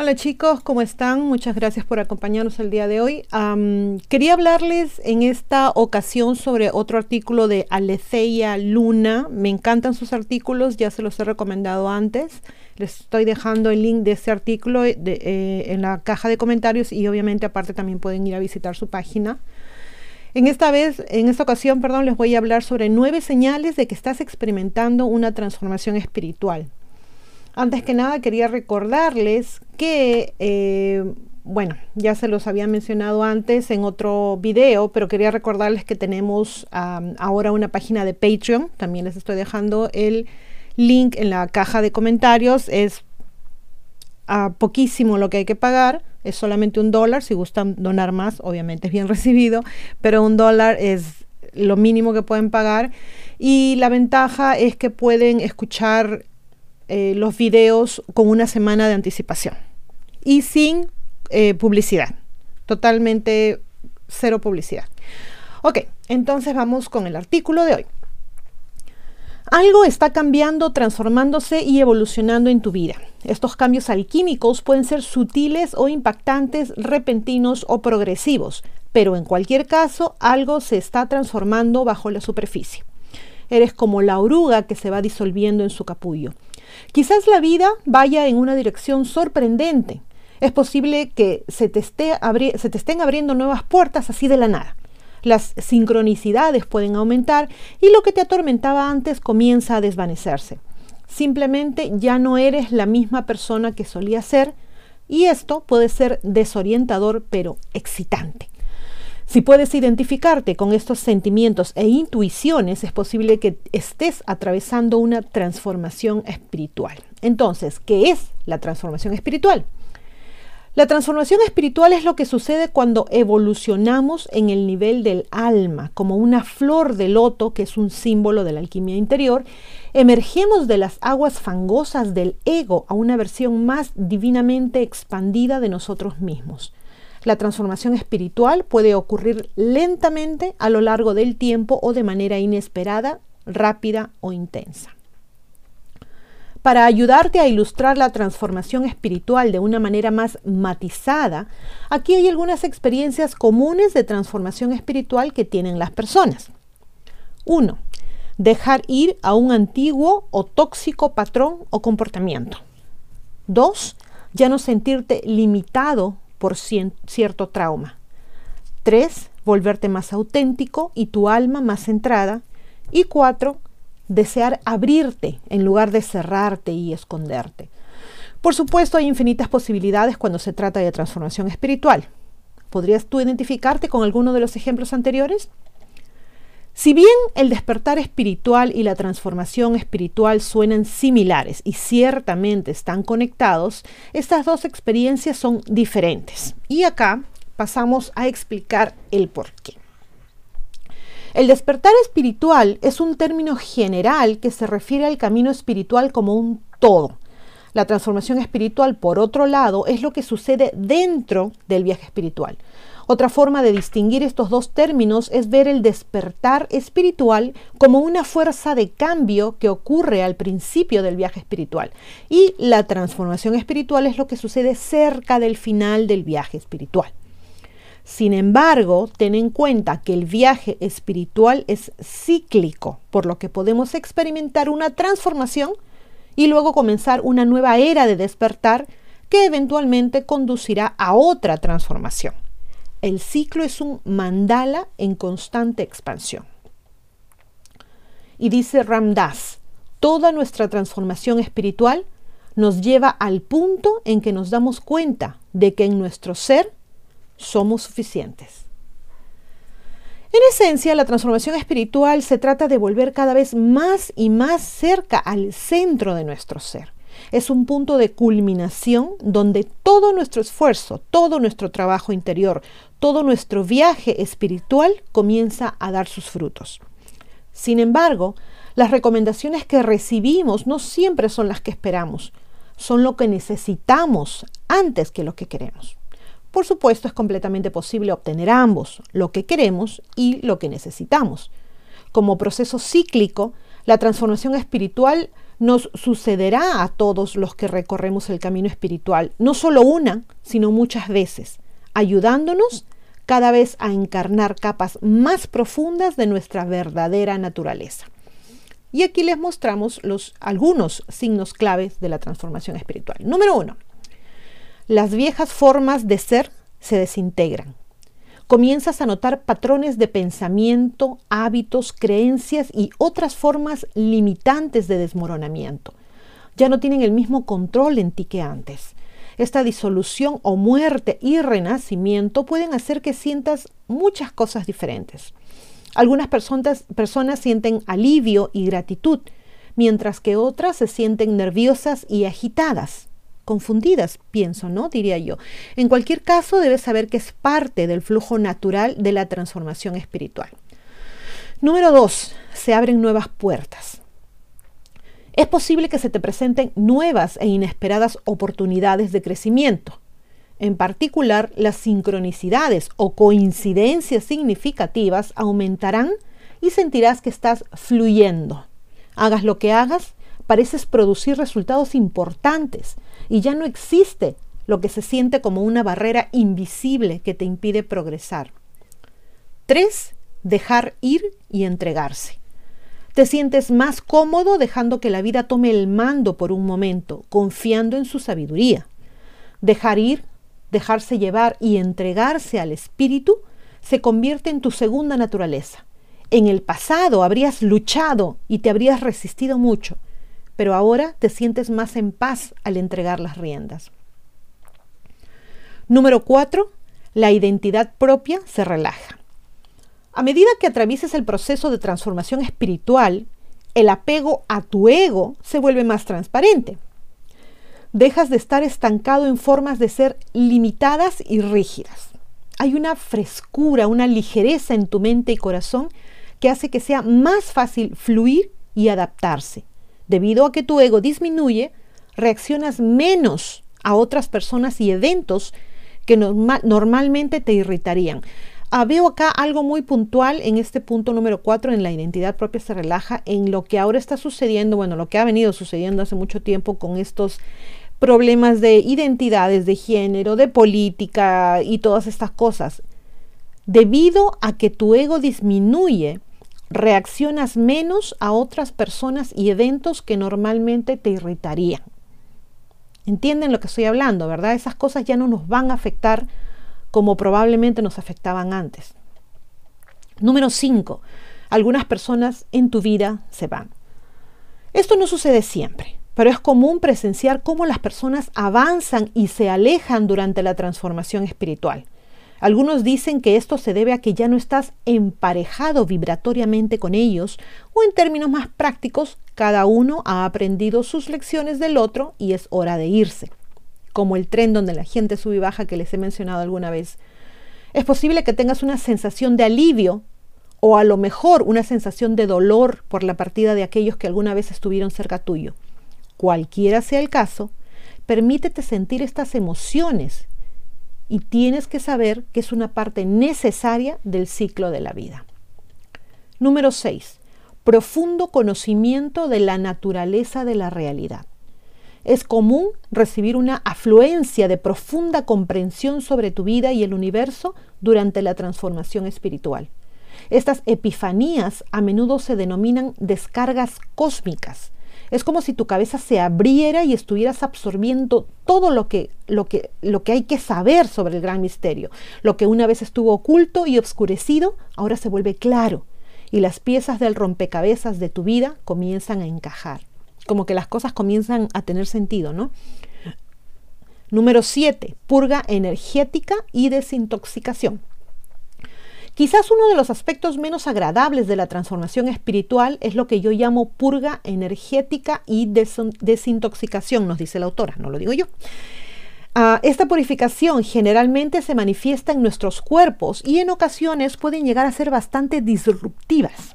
Hola chicos, ¿cómo están? Muchas gracias por acompañarnos el día de hoy. quería hablarles en esta ocasión sobre otro artículo de Aleceia Luna. Me encantan sus artículos, ya se los he recomendado antes. Les estoy dejando el link de ese artículo eh, en la caja de comentarios y obviamente aparte también pueden ir a visitar su página. En esta vez, en esta ocasión, perdón, les voy a hablar sobre nueve señales de que estás experimentando una transformación espiritual. Antes que nada, quería recordarles que, eh, bueno, ya se los había mencionado antes en otro video, pero quería recordarles que tenemos ahora una página de Patreon. También les estoy dejando el link en la caja de comentarios. Es a poquísimo lo que hay que pagar, es solamente un dólar. Si gustan donar más, obviamente es bien recibido, pero un dólar es lo mínimo que pueden pagar. Y la ventaja es que pueden escuchar eh, los videos con una semana de anticipación y sin eh, publicidad, totalmente cero publicidad. Ok, entonces vamos con el artículo de hoy. Algo está cambiando, transformándose y evolucionando en tu vida. Estos cambios alquímicos pueden ser sutiles o impactantes, repentinos o progresivos, pero en cualquier caso algo se está transformando bajo la superficie. Eres como la oruga que se va disolviendo en su capullo. Quizás la vida vaya en una dirección sorprendente. Es posible que se te, estén abriendo nuevas puertas así de la nada. Las sincronicidades pueden aumentar y lo que te atormentaba antes comienza a desvanecerse. Simplemente ya no eres la misma persona que solía ser y esto puede ser desorientador pero excitante. Si puedes identificarte con estos sentimientos e intuiciones, es posible que estés atravesando una transformación espiritual. Entonces, ¿qué es la transformación espiritual? La transformación espiritual es lo que sucede cuando evolucionamos en el nivel del alma, como una flor de loto, que es un símbolo de la alquimia interior, emergemos de las aguas fangosas del ego a una versión más divinamente expandida de nosotros mismos. La transformación espiritual puede ocurrir lentamente a lo largo del tiempo o de manera inesperada, rápida o intensa. Para ayudarte a ilustrar la transformación espiritual de una manera más matizada, aquí hay algunas experiencias comunes de transformación espiritual que tienen las personas. 1. Dejar ir a un antiguo o tóxico patrón o comportamiento. 2. Ya no sentirte limitado por cierto trauma. 3. Volverte más auténtico y tu alma más centrada. Y 4. Desear abrirte en lugar de cerrarte y esconderte. Por supuesto, hay infinitas posibilidades cuando se trata de transformación espiritual. ¿Podrías tú identificarte con alguno de los ejemplos anteriores? Si bien el despertar espiritual y la transformación espiritual suenan similares y ciertamente están conectados, estas dos experiencias son diferentes. Y acá pasamos a explicar el por qué. El despertar espiritual es un término general que se refiere al camino espiritual como un todo. La transformación espiritual, por otro lado, es lo que sucede dentro del viaje espiritual. Otra forma de distinguir estos dos términos es ver el despertar espiritual como una fuerza de cambio que ocurre al principio del viaje espiritual. Y la transformación espiritual es lo que sucede cerca del final del viaje espiritual. Sin embargo, ten en cuenta que el viaje espiritual es cíclico, por lo que podemos experimentar una transformación y luego comenzar una nueva era de despertar que eventualmente conducirá a otra transformación. El ciclo es un mandala en constante expansión. Y dice Ramdas, toda nuestra transformación espiritual nos lleva al punto en que nos damos cuenta de que en nuestro ser somos suficientes. En esencia, la transformación espiritual se trata de volver cada vez más y más cerca al centro de nuestro ser. Es un punto de culminación donde todo nuestro esfuerzo, todo nuestro trabajo interior, todo nuestro viaje espiritual comienza a dar sus frutos. Sin embargo, las recomendaciones que recibimos no siempre son las que esperamos, son lo que necesitamos antes que lo que queremos. Por supuesto, es completamente posible obtener ambos, lo que queremos y lo que necesitamos. Como proceso cíclico, la transformación espiritual nos sucederá a todos los que recorremos el camino espiritual, no solo una, sino muchas veces, ayudándonos cada vez a encarnar capas más profundas de nuestra verdadera naturaleza. Y aquí les mostramos los, algunos signos claves de la transformación espiritual. Número uno, las viejas formas de ser se desintegran. Comienzas a notar patrones de pensamiento, hábitos, creencias y otras formas limitantes de desmoronamiento. Ya no tienen el mismo control en ti que antes. Esta disolución o muerte y renacimiento pueden hacer que sientas muchas cosas diferentes. Algunas personas, personas sienten alivio y gratitud, mientras que otras se sienten nerviosas y agitadas, confundidas, pienso, ¿no? Diría yo. En cualquier caso, debes saber que es parte del flujo natural de la transformación espiritual. Número dos, se abren nuevas puertas. Es posible que se te presenten nuevas e inesperadas oportunidades de crecimiento. En particular, las sincronicidades o coincidencias significativas aumentarán y sentirás que estás fluyendo. Hagas lo que hagas, pareces producir resultados importantes y ya no existe lo que se siente como una barrera invisible que te impide progresar. 3. Dejar ir y entregarse. Te sientes más cómodo dejando que la vida tome el mando por un momento, confiando en su sabiduría. Dejar ir dejarse llevar y entregarse al espíritu se convierte en tu segunda naturaleza. En el pasado habrías luchado y te habrías resistido mucho, pero ahora te sientes más en paz al entregar las riendas. Número 4. La identidad propia se relaja. A medida que atravieses el proceso de transformación espiritual, el apego a tu ego se vuelve más transparente dejas de estar estancado en formas de ser limitadas y rígidas. Hay una frescura, una ligereza en tu mente y corazón que hace que sea más fácil fluir y adaptarse. Debido a que tu ego disminuye, reaccionas menos a otras personas y eventos que normalmente te irritarían. Ah, veo acá algo muy puntual en este punto número 4, en la identidad propia se relaja, en lo que ahora está sucediendo, bueno, lo que ha venido sucediendo hace mucho tiempo con estos problemas de identidades, de género, de política y todas estas cosas. Debido a que tu ego disminuye, reaccionas menos a otras personas y eventos que normalmente te irritarían. ¿Entienden lo que estoy hablando, verdad? Esas cosas ya no nos van a afectar como probablemente nos afectaban antes. Número 5. Algunas personas en tu vida se van. Esto no sucede siempre, pero es común presenciar cómo las personas avanzan y se alejan durante la transformación espiritual. Algunos dicen que esto se debe a que ya no estás emparejado vibratoriamente con ellos o en términos más prácticos, cada uno ha aprendido sus lecciones del otro y es hora de irse como el tren donde la gente sube y baja que les he mencionado alguna vez. Es posible que tengas una sensación de alivio o a lo mejor una sensación de dolor por la partida de aquellos que alguna vez estuvieron cerca tuyo. Cualquiera sea el caso, permítete sentir estas emociones y tienes que saber que es una parte necesaria del ciclo de la vida. Número 6. Profundo conocimiento de la naturaleza de la realidad es común recibir una afluencia de profunda comprensión sobre tu vida y el universo durante la transformación espiritual. Estas epifanías a menudo se denominan descargas cósmicas. Es como si tu cabeza se abriera y estuvieras absorbiendo todo lo que, lo que, lo que hay que saber sobre el gran misterio. Lo que una vez estuvo oculto y obscurecido, ahora se vuelve claro y las piezas del rompecabezas de tu vida comienzan a encajar como que las cosas comienzan a tener sentido, ¿no? Número 7, purga energética y desintoxicación. Quizás uno de los aspectos menos agradables de la transformación espiritual es lo que yo llamo purga energética y desintoxicación, nos dice la autora, no lo digo yo. Ah, esta purificación generalmente se manifiesta en nuestros cuerpos y en ocasiones pueden llegar a ser bastante disruptivas.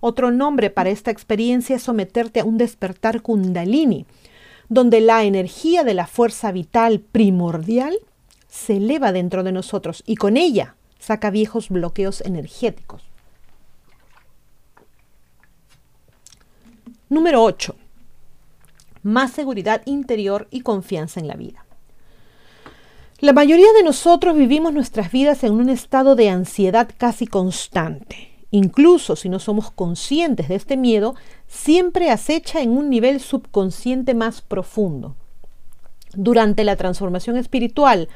Otro nombre para esta experiencia es someterte a un despertar kundalini, donde la energía de la fuerza vital primordial se eleva dentro de nosotros y con ella saca viejos bloqueos energéticos. Número 8. más seguridad interior y confianza en la vida. La mayoría de nosotros vivimos nuestras vidas en un estado de ansiedad casi constante. Incluso si no somos conscientes de este miedo, siempre acecha en un nivel subconsciente más profundo. Durante la transformación espiritual,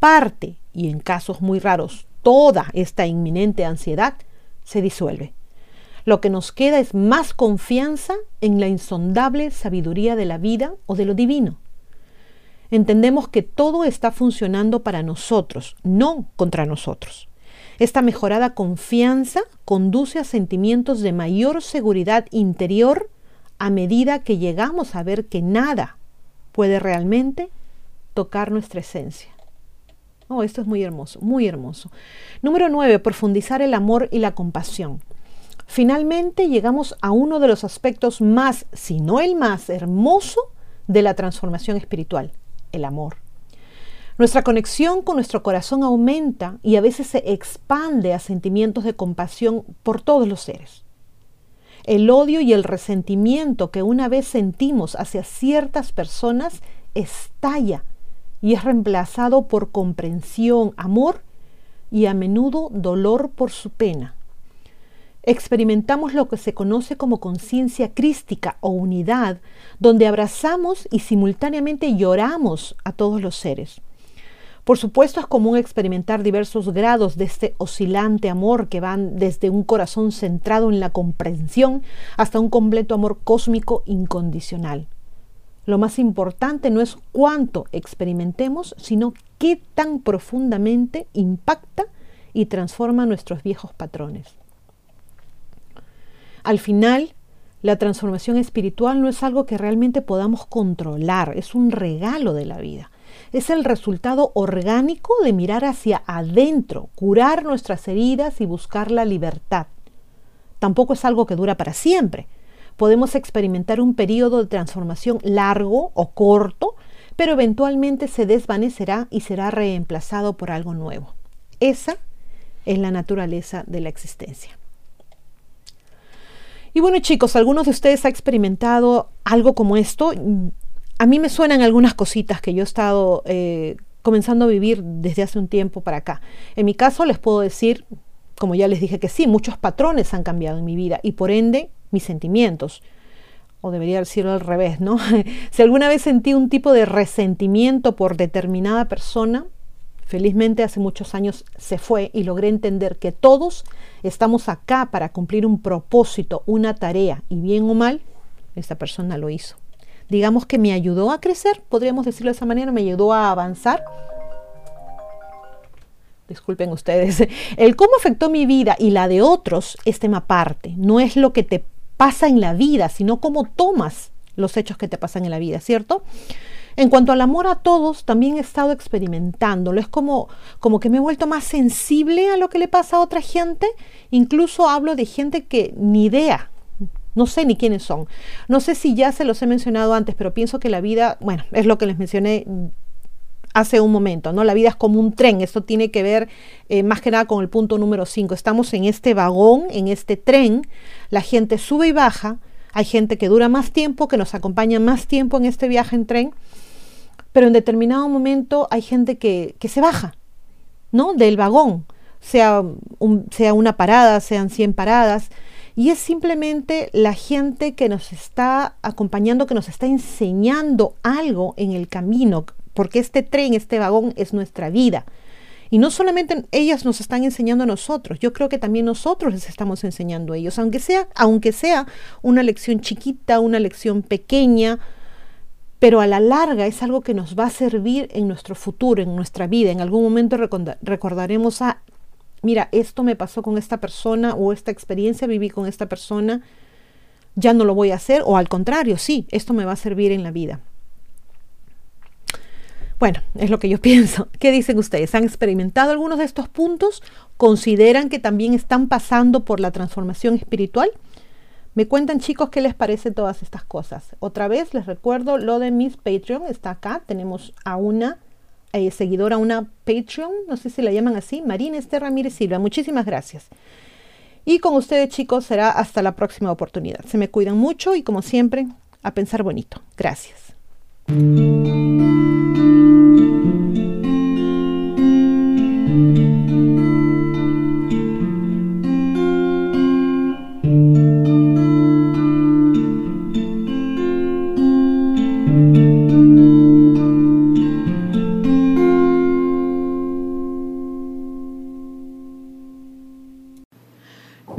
parte, y en casos muy raros, toda esta inminente ansiedad se disuelve. Lo que nos queda es más confianza en la insondable sabiduría de la vida o de lo divino. Entendemos que todo está funcionando para nosotros, no contra nosotros. Esta mejorada confianza conduce a sentimientos de mayor seguridad interior a medida que llegamos a ver que nada puede realmente tocar nuestra esencia. Oh, esto es muy hermoso, muy hermoso. Número 9. Profundizar el amor y la compasión. Finalmente llegamos a uno de los aspectos más, si no el más hermoso, de la transformación espiritual, el amor. Nuestra conexión con nuestro corazón aumenta y a veces se expande a sentimientos de compasión por todos los seres. El odio y el resentimiento que una vez sentimos hacia ciertas personas estalla y es reemplazado por comprensión, amor y a menudo dolor por su pena. Experimentamos lo que se conoce como conciencia crística o unidad, donde abrazamos y simultáneamente lloramos a todos los seres. Por supuesto es común experimentar diversos grados de este oscilante amor que van desde un corazón centrado en la comprensión hasta un completo amor cósmico incondicional. Lo más importante no es cuánto experimentemos, sino qué tan profundamente impacta y transforma nuestros viejos patrones. Al final, la transformación espiritual no es algo que realmente podamos controlar, es un regalo de la vida es el resultado orgánico de mirar hacia adentro, curar nuestras heridas y buscar la libertad. Tampoco es algo que dura para siempre. Podemos experimentar un periodo de transformación largo o corto, pero eventualmente se desvanecerá y será reemplazado por algo nuevo. Esa es la naturaleza de la existencia. Y bueno chicos, algunos de ustedes han experimentado algo como esto a mí me suenan algunas cositas que yo he estado eh, comenzando a vivir desde hace un tiempo para acá. En mi caso les puedo decir, como ya les dije que sí, muchos patrones han cambiado en mi vida y por ende mis sentimientos. O debería decirlo al revés, ¿no? si alguna vez sentí un tipo de resentimiento por determinada persona, felizmente hace muchos años se fue y logré entender que todos estamos acá para cumplir un propósito, una tarea, y bien o mal, esta persona lo hizo digamos que me ayudó a crecer, podríamos decirlo de esa manera, me ayudó a avanzar. Disculpen ustedes, el cómo afectó mi vida y la de otros es tema aparte, no es lo que te pasa en la vida, sino cómo tomas los hechos que te pasan en la vida, ¿cierto? En cuanto al amor a todos, también he estado experimentándolo. Es como, como que me he vuelto más sensible a lo que le pasa a otra gente. Incluso hablo de gente que ni idea no sé ni quiénes son. No sé si ya se los he mencionado antes, pero pienso que la vida, bueno, es lo que les mencioné hace un momento, ¿no? La vida es como un tren, esto tiene que ver eh, más que nada con el punto número 5. Estamos en este vagón, en este tren, la gente sube y baja, hay gente que dura más tiempo, que nos acompaña más tiempo en este viaje en tren, pero en determinado momento hay gente que, que se baja, ¿no? Del vagón, sea, sea una parada, sean 100 paradas, y es simplemente la gente que nos está acompañando, que nos está enseñando algo en el camino, porque este tren, este vagón es nuestra vida. Y no solamente ellas nos están enseñando a nosotros, yo creo que también nosotros les estamos enseñando a ellos, aunque sea, aunque sea una lección chiquita, una lección pequeña, pero a la larga es algo que nos va a servir en nuestro futuro, en nuestra vida. En algún momento recordaremos a mira, esto me pasó con esta persona o esta experiencia viví con esta persona, ya no lo voy a hacer o al contrario, sí, esto me va a servir en la vida. Bueno, es lo que yo pienso. ¿Qué dicen ustedes? ¿Han experimentado algunos de estos puntos? ¿Consideran que también están pasando por la transformación espiritual? Me cuentan chicos qué les parece todas estas cosas. Otra vez les recuerdo lo de mis Patreon, está acá, tenemos a una eh, seguidora, una Patreon, no sé si la llaman así, Marina Esther Ramírez Silva. Muchísimas gracias. Y con ustedes chicos será hasta la próxima oportunidad. Se me cuidan mucho y como siempre, A pensar bonito. Gracias. thank you